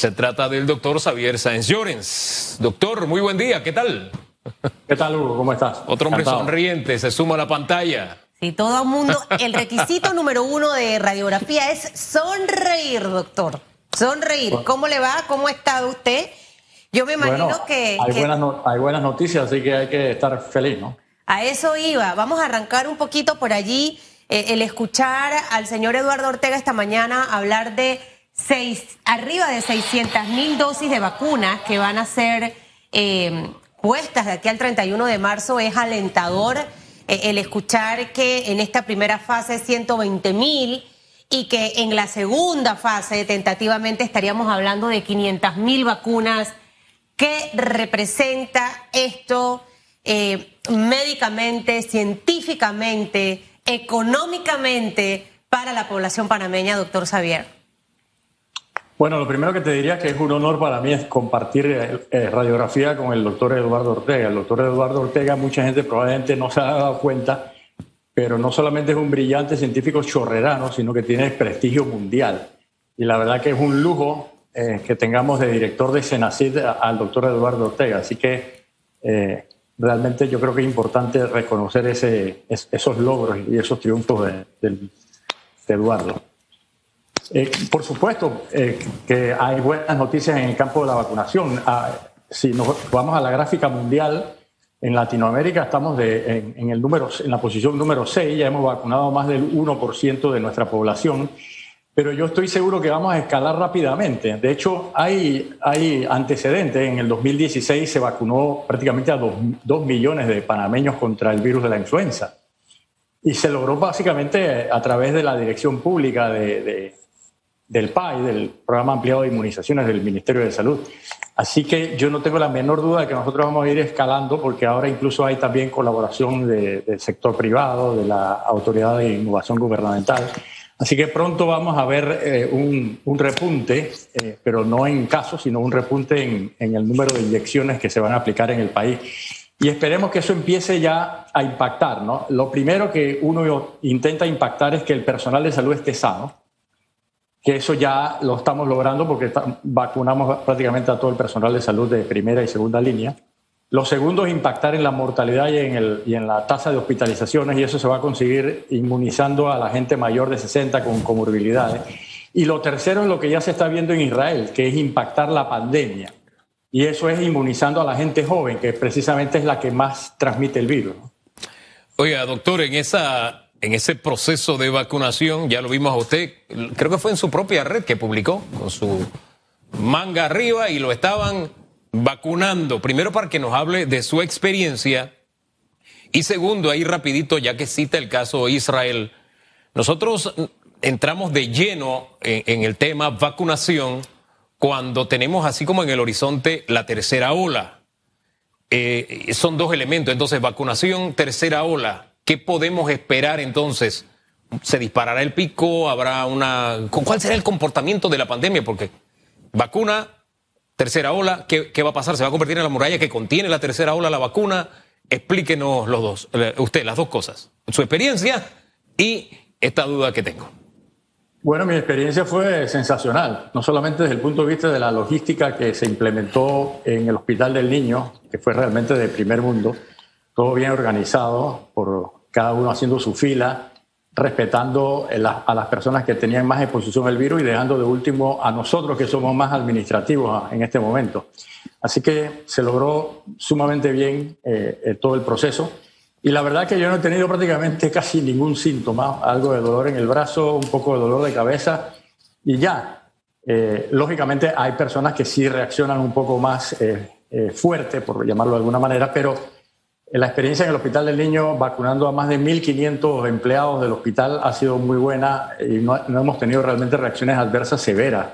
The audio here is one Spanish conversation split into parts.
Se trata del doctor Xavier Sáenz Llorens. Doctor, muy buen día, ¿qué tal? ¿Qué tal, Hugo? ¿Cómo estás? Otro hombre sonriente, se suma a la pantalla. Sí, todo el mundo. El requisito número uno de radiografía es sonreír, doctor. Sonreír. ¿Cómo le va? ¿Cómo está usted? Yo me imagino que, hay, Buenas hay buenas noticias, así que hay que estar feliz, ¿no? A eso iba. Vamos a arrancar un poquito por allí. Eh, el escuchar al señor Eduardo Ortega esta mañana hablar de seis, arriba de 600 mil dosis de vacunas que van a ser eh, puestas de aquí al 31 de marzo es alentador. Eh, el escuchar que en esta primera fase 120 mil y que en la segunda fase tentativamente estaríamos hablando de 500 mil vacunas. ¿Qué representa esto eh, médicamente, científicamente, económicamente para la población panameña, doctor Xavier? Bueno, lo primero que te diría que es un honor para mí es compartir eh, eh, radiografía con el doctor Eduardo Ortega. El doctor Eduardo Ortega, mucha gente probablemente no se ha dado cuenta, pero no solamente es un brillante científico chorrerano, sino que tiene prestigio mundial. Y la verdad que es un lujo eh, que tengamos de director de Senacid al doctor Eduardo Ortega. Así que realmente yo creo que es importante reconocer ese, esos logros y esos triunfos de Eduardo. Eh, por supuesto eh, que hay buenas noticias en el campo de la vacunación. Ah, si nos vamos a la gráfica mundial, en Latinoamérica estamos de, en, el número, en la posición número 6, ya hemos vacunado más del 1% de nuestra población, pero yo estoy seguro que vamos a escalar rápidamente. De hecho, hay, hay antecedentes. En el 2016 se vacunó prácticamente a 2 millones de panameños contra el virus de la influenza. Y se logró básicamente a través de la dirección pública de del PAI, del Programa Ampliado de Inmunizaciones del Ministerio de Salud. Así que yo no tengo la menor duda de que nosotros vamos a ir escalando porque ahora incluso hay también colaboración del sector privado, de la Autoridad de Innovación Gubernamental. Así que pronto vamos a ver eh, un, repunte, eh, pero no en casos, sino un repunte en, en el número de inyecciones que se van a aplicar en el país. Y esperemos que eso empiece ya a impactar. ¿no? Lo primero que uno intenta impactar es que el personal de salud esté sano que eso ya lo estamos logrando porque vacunamos prácticamente a todo el personal de salud de primera y segunda línea. Lo segundo es impactar en la mortalidad y en, el, y en la tasa de hospitalizaciones y eso se va a conseguir inmunizando a la gente mayor de 60 con comorbilidades. Y lo tercero es lo que ya se está viendo en Israel, que es impactar la pandemia. Y eso es inmunizando a la gente joven, que precisamente es la que más transmite el virus. Oiga, doctor, en esa en ese proceso de vacunación, ya lo vimos a usted, creo que fue en su propia red que publicó, con su manga arriba y lo estaban vacunando. Primero para que nos hable de su experiencia y segundo, ahí rapidito, ya que cita el caso Israel, nosotros entramos de lleno en, el tema vacunación cuando tenemos así como en el horizonte la tercera ola. Eh, son dos elementos, entonces vacunación, tercera ola ¿Qué podemos esperar entonces? ¿Se disparará el pico? ¿Habrá una... ¿Cuál será el comportamiento de la pandemia? Porque vacuna, tercera ola, ¿qué, va a pasar? ¿Se va a convertir en la muralla que contiene la tercera ola, la vacuna? Explíquenos los dos, usted, las dos cosas, su experiencia y esta duda que tengo. Bueno, mi experiencia fue sensacional, no solamente desde el punto de vista de la logística que se implementó en el Hospital del Niño, que fue realmente de primer mundo, todo bien organizado por cada uno haciendo su fila, respetando a las personas que tenían más exposición al virus y dejando de último a nosotros que somos más administrativos en este momento. Así que se logró sumamente bien eh, eh, todo el proceso. Y la verdad que yo no he tenido prácticamente casi ningún síntoma, algo de dolor en el brazo, un poco de dolor de cabeza y ya. Eh, lógicamente hay personas que sí reaccionan un poco más fuerte, por llamarlo de alguna manera, pero la experiencia en el Hospital del Niño vacunando a más de 1.500 empleados del hospital ha sido muy buena y no, hemos tenido realmente reacciones adversas severas.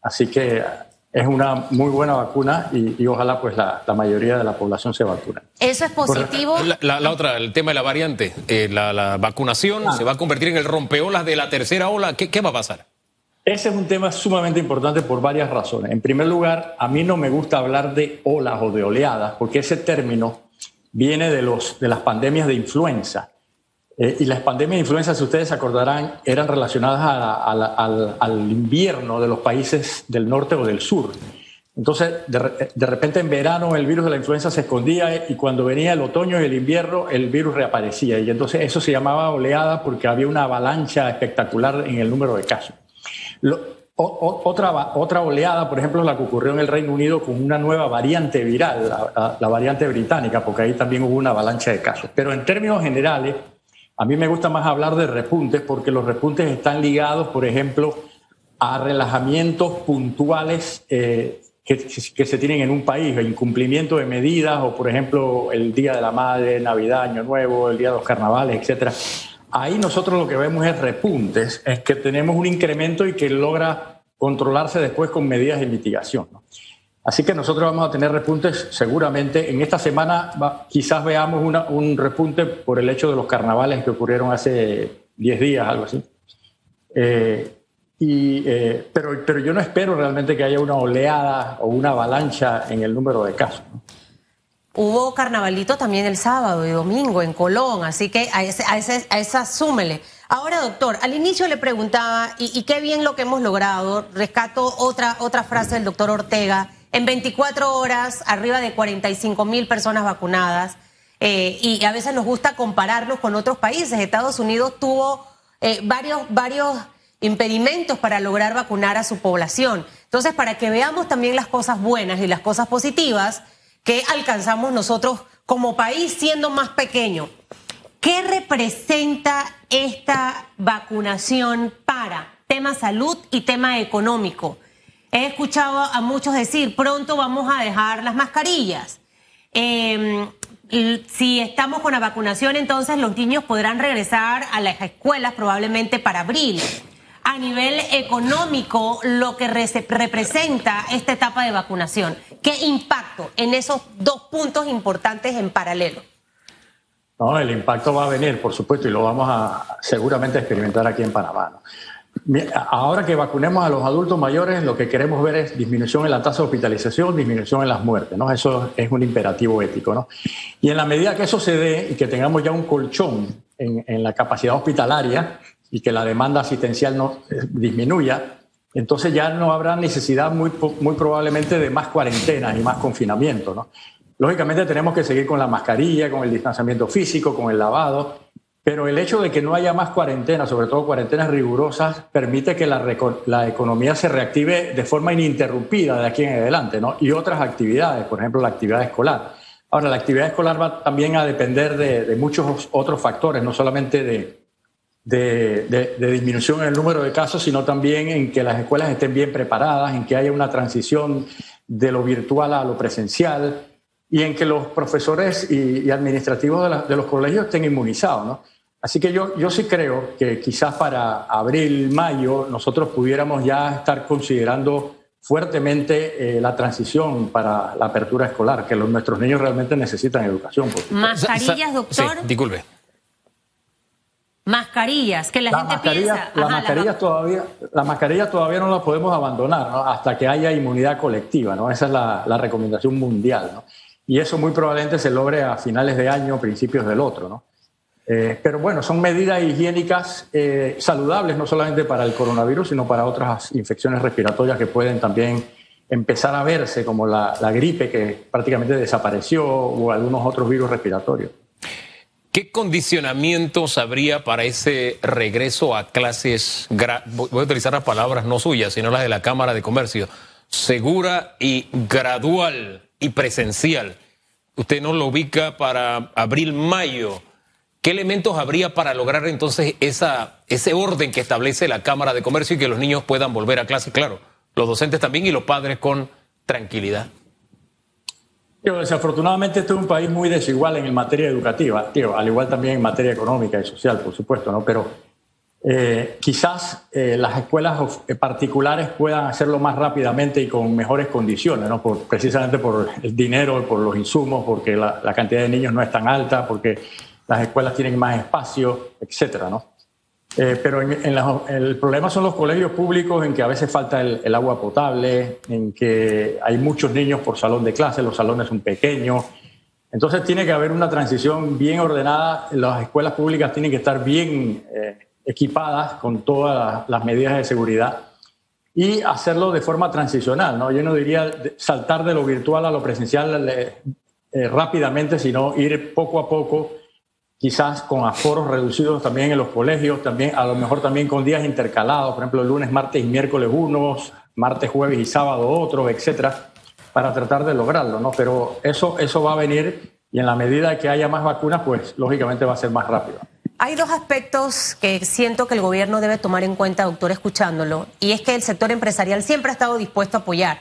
Así que es una muy buena vacuna y, ojalá pues la, mayoría de la población se vacune. ¿Eso es positivo? La, otra, el tema de la variante, eh, la, vacunación ah. se va a convertir en el rompeolas de la tercera ola. ¿Qué, ¿Qué va a pasar? Ese es un tema sumamente importante por varias razones. En primer lugar, a mí no me gusta hablar de olas o de oleadas porque ese término viene de, los, de las pandemias de influenza. Eh, y las pandemias de influenza, si ustedes acordarán, eran relacionadas al, invierno de los países del norte o del sur. Entonces, de, de, repente en verano el virus de la influenza se escondía y cuando venía el otoño y el invierno el virus reaparecía. Y entonces eso se llamaba oleada porque había una avalancha espectacular en el número de casos. Lo, otra, otra oleada, por ejemplo, la que ocurrió en el Reino Unido con una nueva variante viral, la, variante británica, porque ahí también hubo una avalancha de casos. Pero en términos generales, a mí me gusta más hablar de repuntes porque los repuntes están ligados, por ejemplo, a relajamientos puntuales eh, que, se tienen en un país, incumplimiento de medidas o, por ejemplo, el Día de la Madre, Navidad, Año Nuevo, el Día de los Carnavales, etcétera. Ahí nosotros lo que vemos es repuntes, es que tenemos un incremento y que logra controlarse después con medidas de mitigación. Así que nosotros vamos a tener repuntes seguramente. En esta semana quizás veamos un repunte por el hecho de los carnavales que ocurrieron hace 10 días, algo así. Eh, eh, pero, pero yo no espero realmente que haya una oleada o una avalancha en el número de casos. Hubo carnavalito también el sábado y domingo en Colón, así que a, esa súmele. Ahora, doctor, al inicio le preguntaba, y, qué bien lo que hemos logrado, rescato otra, otra frase del doctor Ortega, en 24 horas, arriba de 45 mil personas vacunadas, eh, y a veces nos gusta compararlos con otros países. Estados Unidos tuvo eh, varios, varios impedimentos para lograr vacunar a su población. Entonces, para que veamos también las cosas buenas y las cosas positivas, que alcanzamos nosotros como país siendo más pequeño. ¿Qué representa esta vacunación para tema salud y tema económico? He escuchado a muchos decir, pronto vamos a dejar las mascarillas. Em, si estamos con la vacunación, entonces los niños podrán regresar a las escuelas probablemente para abril a nivel económico lo que representa esta etapa de vacunación. ¿Qué impacto en esos dos puntos importantes en paralelo? No, el impacto va a venir, por supuesto, y lo vamos a seguramente experimentar aquí en Panamá. Ahora que vacunemos a los adultos mayores, lo que queremos ver es disminución en la tasa de hospitalización, disminución en las muertes, ¿no? Eso es un imperativo ético, ¿no? Y en la medida que eso se dé y que tengamos ya un colchón en, en la capacidad hospitalaria, y que la demanda asistencial no eh, disminuya, entonces ya no habrá necesidad muy, muy probablemente de más cuarentenas y más confinamiento. ¿no? Lógicamente tenemos que seguir con la mascarilla, con el distanciamiento físico, con el lavado, pero el hecho de que no haya más cuarentenas, sobre todo cuarentenas rigurosas, permite que la, la, economía se reactive de forma ininterrumpida de aquí en adelante, ¿no? Y otras actividades, por ejemplo, la actividad escolar. Ahora, la actividad escolar va también a depender de, de muchos otros factores, no solamente de, de, disminución en el número de casos, sino también en que las escuelas estén bien preparadas, en que haya una transición de lo virtual a lo presencial y en que los profesores y, administrativos de, los colegios estén inmunizados. ¿no? Así que yo, yo sí creo que quizás para abril, mayo, nosotros pudiéramos ya estar considerando fuertemente eh, la transición para la apertura escolar, que los, nuestros niños realmente necesitan educación. Mascarillas, doctor. Sí, disculpe. Mascarillas, que la, gente piensa. Las mascarillas, todavía, las mascarillas todavía no las podemos abandonar hasta que haya inmunidad colectiva, ¿no? Esa es la, recomendación mundial, ¿no? Y eso muy probablemente se logre a finales de año, principios del otro, ¿no? Eh, pero bueno, son medidas higiénicas eh, saludables no solamente para el coronavirus, sino para otras infecciones respiratorias que pueden también empezar a verse, como la, la gripe que prácticamente desapareció o algunos otros virus respiratorios. ¿Qué condicionamientos habría para ese regreso a clases, voy a utilizar las palabras no suyas, sino las de la Cámara de Comercio, segura y gradual y presencial? Usted no lo ubica para abril-mayo. ¿Qué elementos habría para lograr entonces ese orden que establece la Cámara de Comercio y que los niños puedan volver a clase? Claro, los docentes también y los padres con tranquilidad. Desafortunadamente este es un país muy desigual en materia educativa, tío, al igual también en materia económica y social, por supuesto, ¿no? Pero eh, quizás eh, las escuelas eh, particulares puedan hacerlo más rápidamente y con mejores condiciones, ¿no? Por, precisamente por el dinero, por los insumos, porque la, la, cantidad de niños no es tan alta, porque las escuelas tienen más espacio, etcétera, ¿no? Eh, pero en, el problema son los colegios públicos en que a veces falta el, agua potable, en que hay muchos niños por salón de clase, los salones son pequeños, Entonces tiene que haber una transición bien ordenada, las escuelas públicas tienen que estar bien eh, equipadas con todas las medidas de seguridad y hacerlo de forma transicional. ¿no? Yo no diría saltar de lo virtual a lo presencial eh, eh, rápidamente, sino ir poco a poco, quizás con aforos reducidos también en los colegios, también a lo mejor también con días intercalados, por ejemplo, lunes, martes y miércoles unos, martes, jueves y sábado otros, etcétera para tratar de lograrlo, ¿no? Pero eso, eso va a venir y en la medida que haya más vacunas, pues lógicamente va a ser más rápido. Hay dos aspectos que siento que el gobierno debe tomar en cuenta, doctor, escuchándolo, y es que el sector empresarial siempre ha estado dispuesto a apoyar.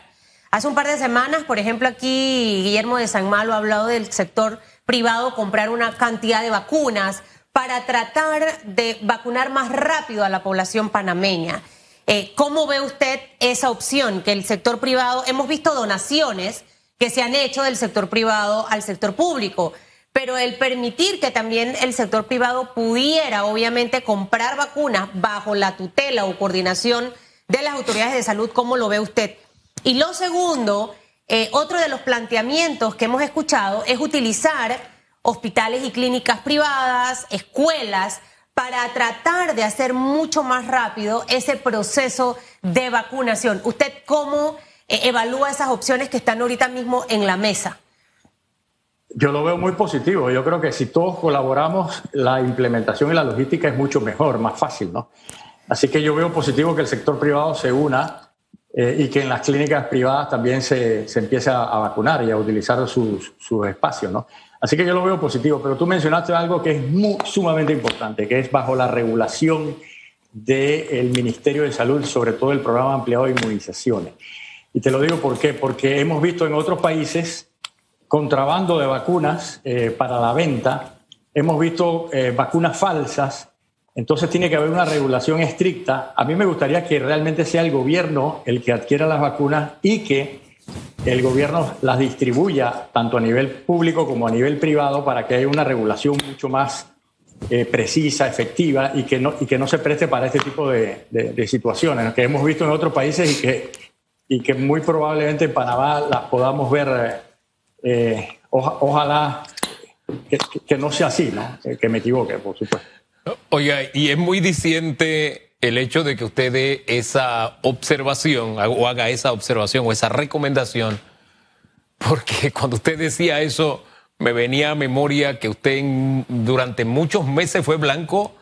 Hace un par de semanas, por ejemplo, aquí Guillermo de San Malo ha hablado del sector privado comprar una cantidad de vacunas para tratar de vacunar más rápido a la población panameña. Eh, ¿Cómo ve usted esa opción? Que el sector privado, hemos visto donaciones que se han hecho del sector privado al sector público, pero el permitir que también el sector privado pudiera, obviamente, comprar vacunas bajo la tutela o coordinación de las autoridades de salud, ¿cómo lo ve usted? Y lo segundo, eh, otro de los planteamientos que hemos escuchado es utilizar hospitales y clínicas privadas, escuelas, para tratar de hacer mucho más rápido ese proceso de vacunación. ¿Usted cómo eh, evalúa esas opciones que están ahorita mismo en la mesa? Yo lo veo muy positivo. Yo creo que si todos colaboramos, la implementación y la logística es mucho mejor, más fácil, ¿no? Así que yo veo positivo que el sector privado se una eh, y que en las clínicas privadas también se, se empiece a, vacunar y a utilizar sus, sus espacios, ¿no? Así que yo lo veo positivo, pero tú mencionaste algo que es muy, sumamente importante, que es bajo la regulación del Ministerio de Salud, sobre todo el programa ampliado de inmunizaciones. Y te lo digo por qué, porque hemos visto en otros países contrabando de vacunas eh, para la venta, hemos visto eh, vacunas falsas, entonces tiene que haber una regulación estricta. A mí me gustaría que realmente sea el gobierno el que adquiera las vacunas y que el gobierno las distribuya tanto a nivel público como a nivel privado para que haya una regulación mucho más eh, precisa, efectiva y que, no, y que no se preste para este tipo de, situaciones que hemos visto en otros países y que, y que muy probablemente en Panamá las podamos ver. Eh, ojalá que, no sea así, ¿no? que me equivoque, por supuesto. Oiga, y es muy diciente el hecho de que usted dé esa observación o haga esa observación o esa recomendación, porque cuando usted decía eso, me venía a memoria que usted durante muchos meses fue blanco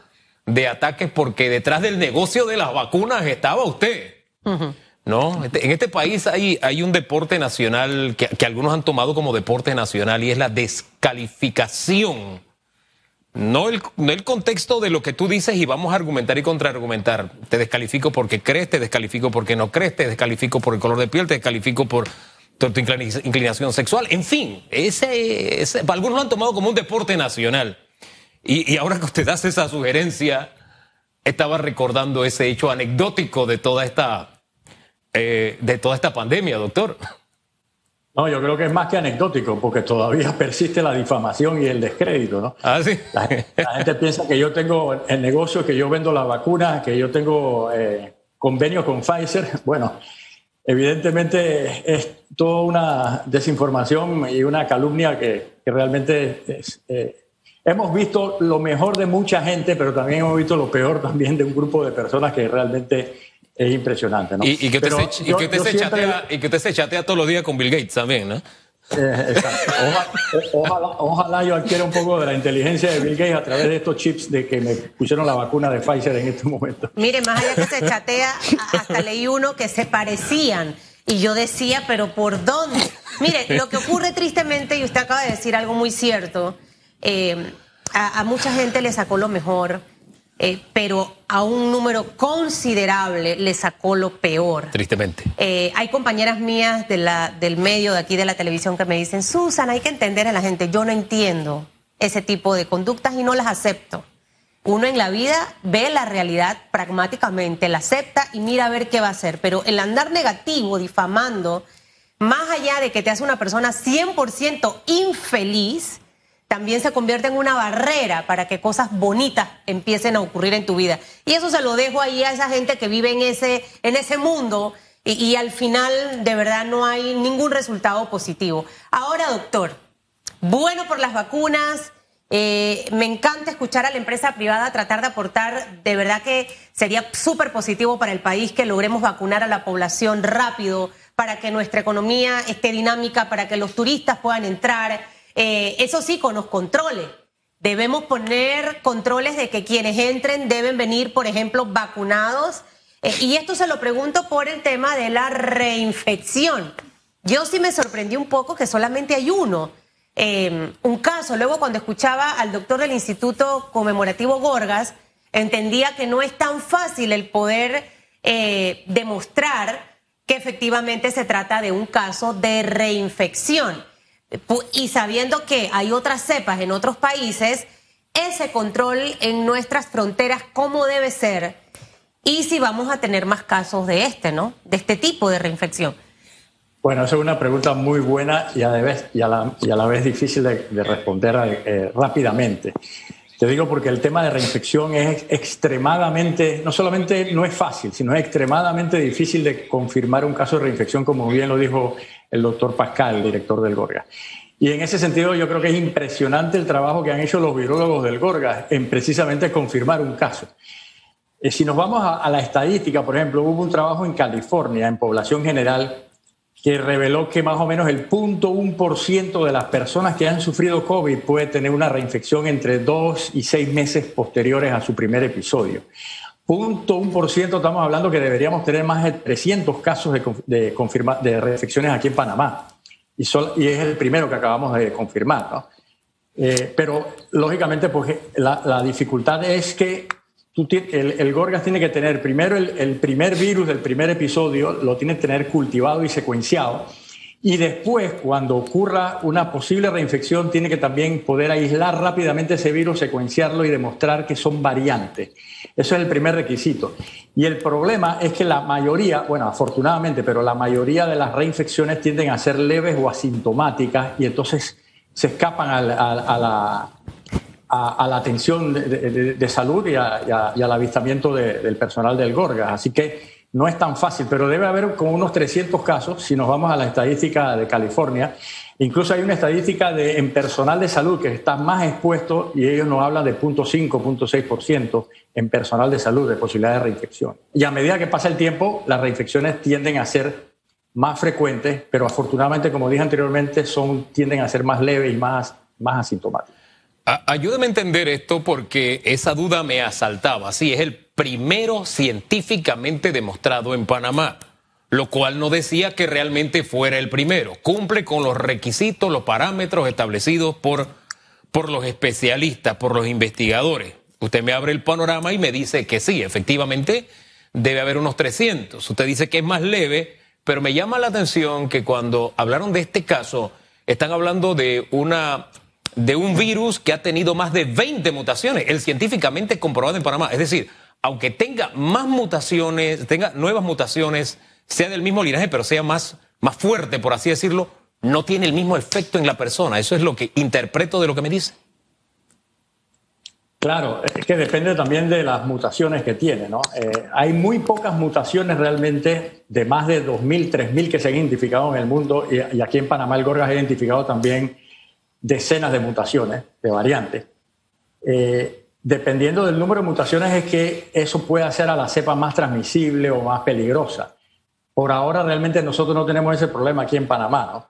de ataques porque detrás del negocio de las vacunas estaba usted. ¿No? Este, en este país hay, hay un deporte nacional que, que algunos han tomado como deporte nacional y es la descalificación no el, no el contexto de lo que tú dices y vamos a argumentar y contraargumentar. Te descalifico porque crees, te descalifico porque no crees, te descalifico por el color de piel, te descalifico por tu inclinación sexual. En fin, ese, algunos lo han tomado como un deporte nacional. Y, y ahora que usted hace esa sugerencia, estaba recordando ese hecho anecdótico de toda esta, eh, de toda esta pandemia, doctor. No, yo creo que es más que anecdótico, porque todavía persiste la difamación y el descrédito, ¿no? Ah, sí. La, gente piensa que yo tengo el negocio, que yo vendo la vacuna, que yo tengo eh, convenio con Pfizer. Bueno, evidentemente es toda una desinformación y una calumnia que, realmente es, eh, hemos visto lo mejor de mucha gente, pero también hemos visto lo peor también de un grupo de personas que realmente es impresionante, ¿no? Y, que, usted se, y que se chatea, todos los días con Bill Gates también, ¿no? Eh, exacto. Ojalá, ojalá, yo adquiera un poco de la inteligencia de Bill Gates a través de estos chips de que me pusieron la vacuna de Pfizer en este momento. Mire, más allá que se chatea, hasta leí uno que se parecían. Y yo decía, pero ¿por dónde? Mire, lo que ocurre tristemente, y usted acaba de decir algo muy cierto, eh, a, a mucha gente le sacó lo mejor eh, pero a un número considerable le sacó lo peor. Tristemente. Eh, hay compañeras mías de la, del medio de aquí de la televisión que me dicen, Susan, hay que entender a la gente, yo no entiendo ese tipo de conductas y no las acepto. Uno en la vida ve la realidad pragmáticamente, la acepta y mira a ver qué va a hacer, pero el andar negativo, difamando, más allá de que te hace una persona 100% infeliz, también se convierte en una barrera para que cosas bonitas empiecen a ocurrir en tu vida. Y eso se lo dejo ahí a esa gente que vive en ese, en ese mundo y, al final de verdad no hay ningún resultado positivo. Ahora, doctor, bueno por las vacunas. Eh, me encanta escuchar a la empresa privada tratar de aportar. De verdad que sería súper positivo para el país que logremos vacunar a la población rápido para que nuestra economía esté dinámica, para que los turistas puedan entrar. Eh, eso sí, con los controles. Debemos poner controles de que quienes entren deben venir, por ejemplo, vacunados. Eh, y esto se lo pregunto por el tema de la reinfección. Yo sí me sorprendí un poco que solamente hay uno. Eh, un caso, luego cuando escuchaba al doctor del Instituto Conmemorativo Gorgas, entendía que no es tan fácil el poder demostrar que efectivamente se trata de un caso de reinfección. Y sabiendo que hay otras cepas en otros países, ese control en nuestras fronteras, ¿cómo debe ser? Y si vamos a tener más casos de este, ¿no? De este tipo de reinfección. Bueno, esa es una pregunta muy buena y a la vez, difícil de, responder eh, rápidamente. Te digo porque el tema de reinfección es extremadamente, no solamente no es fácil, sino es extremadamente difícil de confirmar un caso de reinfección, como bien lo dijo el doctor Pascal, director del Gorga. Y en ese sentido yo creo que es impresionante el trabajo que han hecho los virólogos del Gorga en precisamente confirmar un caso. Eh, si nos vamos a la estadística, por ejemplo, hubo un trabajo en California, en población general, que reveló que más o menos el 0.1% de las personas que han sufrido COVID puede tener una reinfección entre dos y seis meses posteriores a su primer episodio. 0.1% estamos hablando que deberíamos tener más de 300 casos de, de, de reinfecciones aquí en Panamá. Y, es el primero que acabamos de confirmar. ¿no? Eh, pero lógicamente pues, la, la dificultad es que el, Gorgas tiene que tener primero el, primer virus del primer episodio, lo tiene que tener cultivado y secuenciado. Y después, cuando ocurra una posible reinfección, tiene que también poder aislar rápidamente ese virus, secuenciarlo y demostrar que son variantes. Eso es el primer requisito. Y el problema es que la mayoría, bueno, afortunadamente, pero la mayoría de las reinfecciones tienden a ser leves o asintomáticas y entonces se escapan a la, atención de, salud y, al avistamiento del personal del Gorgas. Así que no es tan fácil, pero debe haber como unos 300 casos si nos vamos a la estadística de California. Incluso hay una estadística de, en personal de salud que está más expuesto y ellos nos hablan de 0.5, 0.6% en personal de salud de posibilidad de reinfección. Y a medida que pasa el tiempo, las reinfecciones tienden a ser más frecuentes, pero afortunadamente, como dije anteriormente, son, tienden a ser más leves y más, más asintomáticas. Ayúdame a entender esto porque esa duda me asaltaba. Sí, es el primero científicamente demostrado en Panamá, lo cual no decía que realmente fuera el primero. Cumple con los requisitos, los parámetros establecidos por, por los especialistas, por los investigadores. Usted me abre el panorama y me dice que sí, efectivamente debe haber unos 300. Usted dice que es más leve, pero me llama la atención que cuando hablaron de este caso, están hablando de una de un virus que ha tenido más de 20 mutaciones, el científicamente comprobado en Panamá. Es decir, aunque tenga más mutaciones, tenga nuevas mutaciones, sea del mismo linaje, pero sea más, más fuerte, por así decirlo, no tiene el mismo efecto en la persona. Eso es lo que interpreto de lo que me dice. Claro, es que depende también de las mutaciones que tiene, ¿no? Eh, hay muy pocas mutaciones realmente, de más de 2.000, 3.000 que se han identificado en el mundo, y, aquí en Panamá el Gorgas ha identificado también decenas de mutaciones, de variantes. Eh, dependiendo del número de mutaciones es que eso puede hacer a la cepa más transmisible o más peligrosa. Por ahora realmente nosotros no tenemos ese problema aquí en Panamá. ¿no?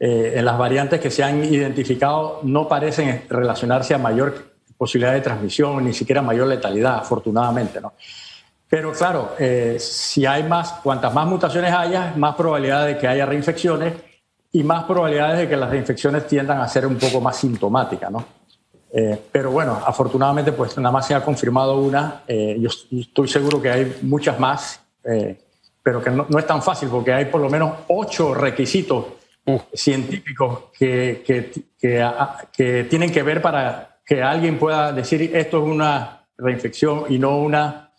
Eh, en las variantes que se han identificado no parecen relacionarse a mayor posibilidad de transmisión, ni siquiera mayor letalidad, afortunadamente. ¿no? Pero claro, eh, si hay más, cuantas más mutaciones haya, más probabilidad de que haya reinfecciones y más probabilidades de que las reinfecciones tiendan a ser un poco más sintomáticas, ¿no? Eh, pero bueno, afortunadamente pues nada más se ha confirmado una, eh, yo estoy seguro que hay muchas más, eh, pero que no, es tan fácil porque hay por lo menos ocho requisitos científicos que, que, que, tienen que ver para que alguien pueda decir esto es una reinfección y no una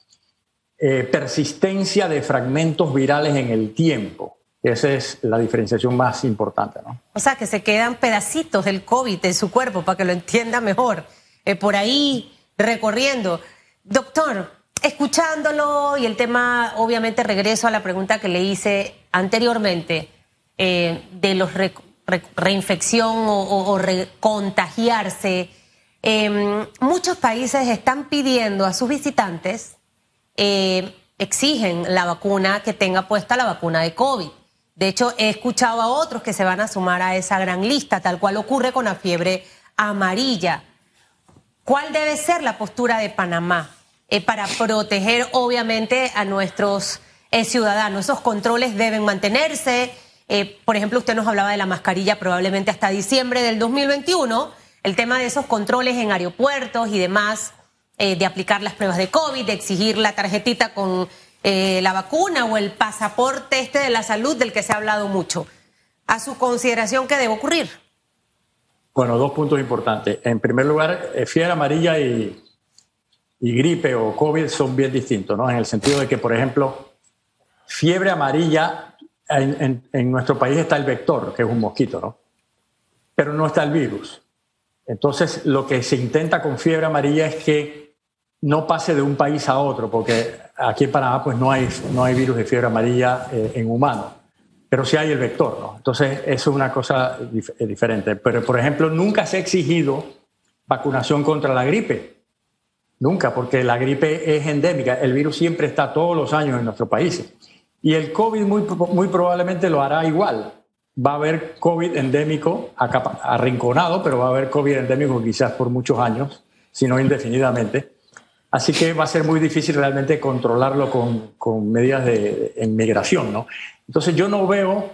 persistencia de fragmentos virales en el tiempo. Esa es la diferenciación más importante. ¿no? O sea, que se quedan pedacitos del COVID en su cuerpo para que lo entienda mejor. Eh, por ahí recorriendo. Doctor, escuchándolo y el tema, obviamente regreso a la pregunta que le hice anteriormente, eh, de los reinfección o, recontagiarse, em, muchos países están pidiendo a sus visitantes, eh, exigen la vacuna que tenga puesta la vacuna de COVID. De hecho, he escuchado a otros que se van a sumar a esa gran lista, tal cual ocurre con la fiebre amarilla. ¿Cuál debe ser la postura de Panamá eh, para proteger, obviamente, a nuestros eh, ciudadanos? Esos controles deben mantenerse. Eh, por ejemplo, usted nos hablaba de la mascarilla probablemente hasta diciembre del 2021. El tema de esos controles en aeropuertos y demás, de aplicar las pruebas de COVID, de exigir la tarjetita con eh, la vacuna o el pasaporte este de la salud del que se ha hablado mucho. A su consideración, ¿qué debe ocurrir? Bueno, dos puntos importantes. En primer lugar, eh, fiebre amarilla y, gripe o COVID son bien distintos, ¿no? En el sentido de que, por ejemplo, fiebre amarilla, en, en, nuestro país está el vector, que es un mosquito, ¿no? Pero no está el virus. Entonces, lo que se intenta con fiebre amarilla es que no pase de un país a otro, porque aquí en Panamá pues no hay, no hay virus de fiebre amarilla eh, en humanos, pero sí hay el vector, ¿no? Entonces eso es una cosa eh, diferente. Pero por ejemplo, nunca se ha exigido vacunación contra la gripe. Nunca, porque la gripe es endémica. El virus siempre está todos los años en nuestro país. Y el COVID muy, muy probablemente lo hará igual. Va a haber COVID endémico arrinconado, pero va a haber COVID endémico quizás por muchos años, si no indefinidamente. Así que va a ser muy difícil realmente controlarlo con, medidas de, inmigración, ¿no? Entonces yo no veo,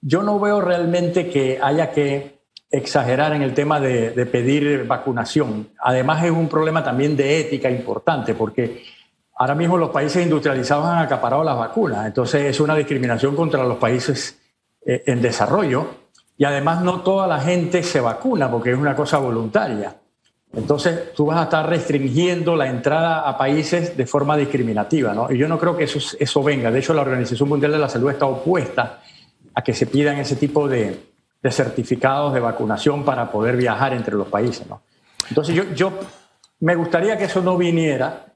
yo no veo realmente que haya que exagerar en el tema de, pedir vacunación. Además es un problema también de ética importante porque ahora mismo los países industrializados han acaparado las vacunas, entonces es una discriminación contra los países eh, en desarrollo y además no toda la gente se vacuna porque es una cosa voluntaria. Entonces, tú vas a estar restringiendo la entrada a países de forma discriminativa, ¿no? Y yo no creo que eso, eso venga. De hecho, la Organización Mundial de la Salud está opuesta a que se pidan ese tipo de, certificados de vacunación para poder viajar entre los países, ¿no? Entonces, yo, yo me gustaría que eso no viniera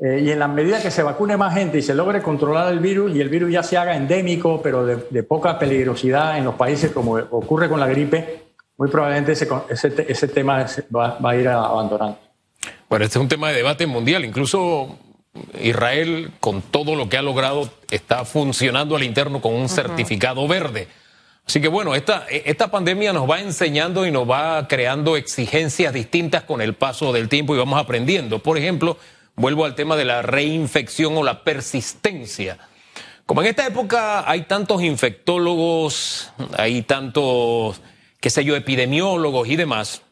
eh, y en la medida que se vacune más gente y se logre controlar el virus y el virus ya se haga endémico, pero de, de poca peligrosidad en los países como ocurre con la gripe, muy probablemente ese, ese, tema va, a ir abandonando. Bueno, este es un tema de debate mundial. Incluso Israel, con todo lo que ha logrado, está funcionando al interno con un certificado verde. Así que bueno, esta, esta pandemia nos va enseñando y nos va creando exigencias distintas con el paso del tiempo y vamos aprendiendo. Por ejemplo, vuelvo al tema de la reinfección o la persistencia. Como en esta época hay tantos infectólogos, hay tantos qué sé yo, epidemiólogos y demás,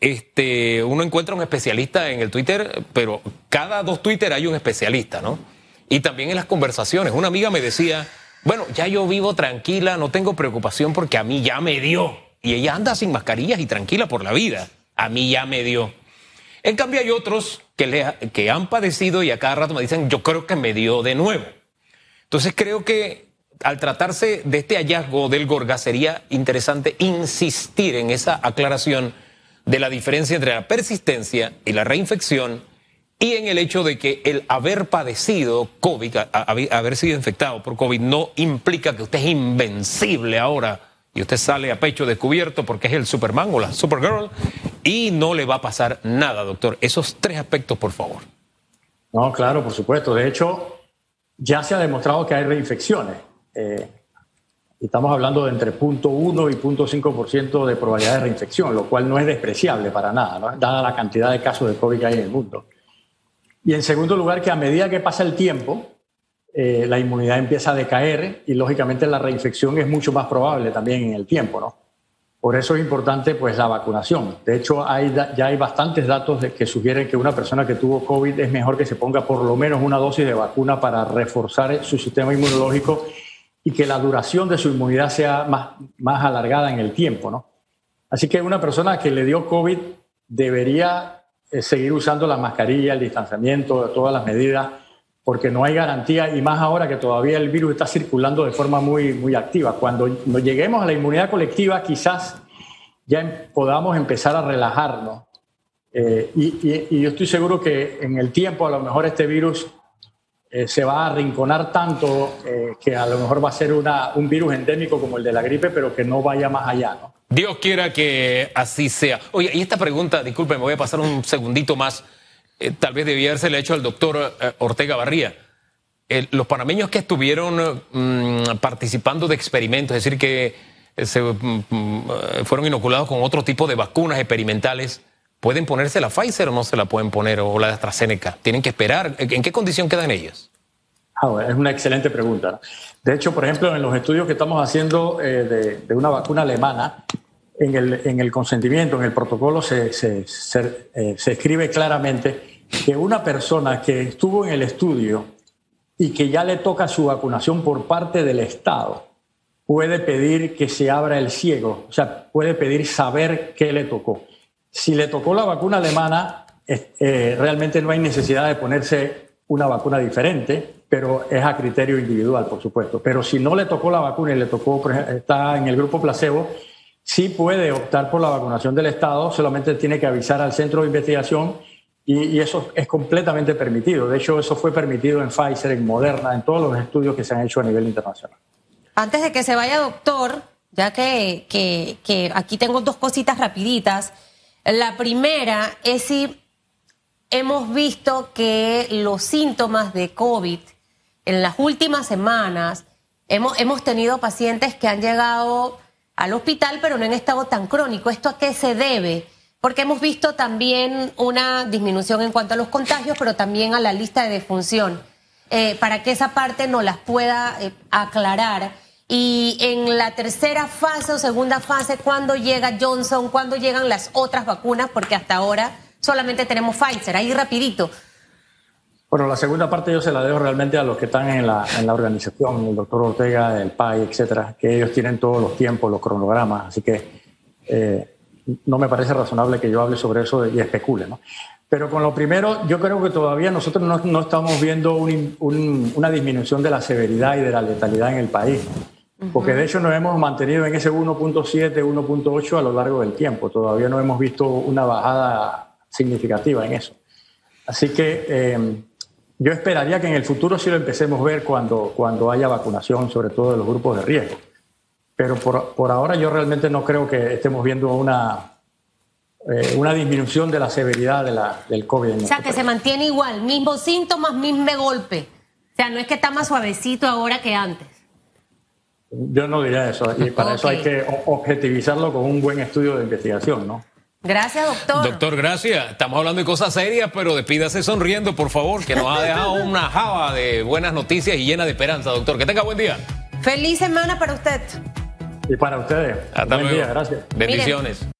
este, uno encuentra un especialista en el Twitter, pero cada dos Twitter hay un especialista, ¿no? Y también en las conversaciones. Una amiga me decía, bueno, ya yo vivo tranquila, no tengo preocupación porque a mí ya me dio. Y ella anda sin mascarillas y tranquila por la vida. A mí ya me dio. En cambio hay otros que, le, que han padecido y a cada rato me dicen, yo creo que me dio de nuevo. Entonces creo que al tratarse de este hallazgo del Gorga, sería interesante insistir en esa aclaración de la diferencia entre la persistencia y la reinfección y en el hecho de que el haber padecido COVID, haber sido infectado por COVID, no implica que usted es invencible ahora y usted sale a pecho descubierto porque es el Superman o la Supergirl y no le va a pasar nada, doctor. Esos tres aspectos, por favor. No, claro, por supuesto. De hecho, ya se ha demostrado que hay reinfecciones. Eh, estamos hablando de entre 0.1 y 0.5% de probabilidad de reinfección, lo cual no es despreciable para nada, dada la cantidad de casos de COVID que hay en el mundo. Y en segundo lugar, que a medida que pasa el tiempo, eh, la inmunidad empieza a decaer y lógicamente la reinfección es mucho más probable también en el tiempo. ¿no? Por eso es importante pues, la vacunación. De hecho, hay, ya hay bastantes datos que sugieren que una persona que tuvo COVID es mejor que se ponga por lo menos una dosis de vacuna para reforzar su sistema inmunológico y que la duración de su inmunidad sea más, más alargada en el tiempo, ¿no? Así que una persona que le dio COVID debería eh, seguir usando la mascarilla, el distanciamiento, todas las medidas, porque no hay garantía y más ahora que todavía el virus está circulando de forma muy, muy activa. Cuando lleguemos a la inmunidad colectiva, quizás ya em, podamos empezar a relajarnos. Eh, y, y, yo estoy seguro que en el tiempo a lo mejor este virus eh, se va a arrinconar tanto eh, que a lo mejor va a ser una, un virus endémico como el de la gripe, pero que no vaya más allá, ¿no? Dios quiera que así sea. Oye, y esta pregunta, disculpe, me voy a pasar un segundito más. Eh, tal vez debía haberse hecho al doctor Ortega Barría. los panameños que estuvieron mm, participando de experimentos, es decir, que se mm, mm, fueron inoculados con otro tipo de vacunas experimentales, ¿Pueden ponerse la Pfizer o no se la pueden poner o la de AstraZeneca? ¿Tienen que esperar? ¿En qué condición quedan ellas? Ah, es una excelente pregunta. De hecho, por ejemplo, en los estudios que estamos haciendo eh, de, una vacuna alemana, en el, en el, consentimiento, en el protocolo, se, eh, se, escribe claramente que una persona que estuvo en el estudio y que ya le toca su vacunación por parte del Estado puede pedir que se abra el ciego, o sea, puede pedir saber qué le tocó. Si le tocó la vacuna alemana, eh, realmente no hay necesidad de ponerse una vacuna diferente, pero es a criterio individual, por supuesto. Pero si no le tocó la vacuna y le tocó, está en el grupo placebo, sí puede optar por la vacunación del Estado, solamente tiene que avisar al centro de investigación y, eso es completamente permitido. De hecho, eso fue permitido en Pfizer, en Moderna, en todos los estudios que se han hecho a nivel internacional. Antes de que se vaya, doctor, ya que, que aquí tengo dos cositas rapiditas. La primera es si hemos visto que los síntomas de COVID en las últimas semanas, hemos, hemos tenido pacientes que han llegado al hospital pero no han estado tan crónico. ¿Esto a qué se debe? Porque hemos visto también una disminución en cuanto a los contagios, pero también a la lista de defunción. Eh, para que esa parte nos las pueda eh, aclarar. Y en la tercera fase o segunda fase, ¿cuándo llega Johnson? ¿Cuándo llegan las otras vacunas? Porque hasta ahora solamente tenemos Pfizer. Ahí rapidito. Bueno, la segunda parte yo se la dejo realmente a los que están en la, en la organización, el doctor Ortega, el PAI, etcétera, que ellos tienen todos los tiempos, los cronogramas, así que eh, no me parece razonable que yo hable sobre eso y especule. ¿no? Pero con lo primero, yo creo que todavía nosotros no, no estamos viendo un, un, una disminución de la severidad y de la letalidad en el país. Porque de hecho nos hemos mantenido en ese 1.7, 1.8 a lo largo del tiempo. Todavía no hemos visto una bajada significativa en eso. Así que eh, yo esperaría que en el futuro sí lo empecemos a ver cuando, cuando haya vacunación, sobre todo de los grupos de riesgo. Pero por, por ahora yo realmente no creo que estemos viendo una, eh, una disminución de la severidad de la, del COVID. o sea, que se mantiene igual, mismos síntomas, mismo golpe. O sea, no es que está más suavecito ahora que antes. Yo no diría eso. Y para eso hay que objetivizarlo con un buen estudio de investigación, ¿no? Gracias, doctor. Doctor, gracias. Estamos hablando de cosas serias, pero despídase sonriendo, por favor, que nos ha dejado una java de buenas noticias y llena de esperanza, doctor. Que tenga buen día. Feliz semana para usted. Y para ustedes. Hasta buen Día, gracias. Bendiciones.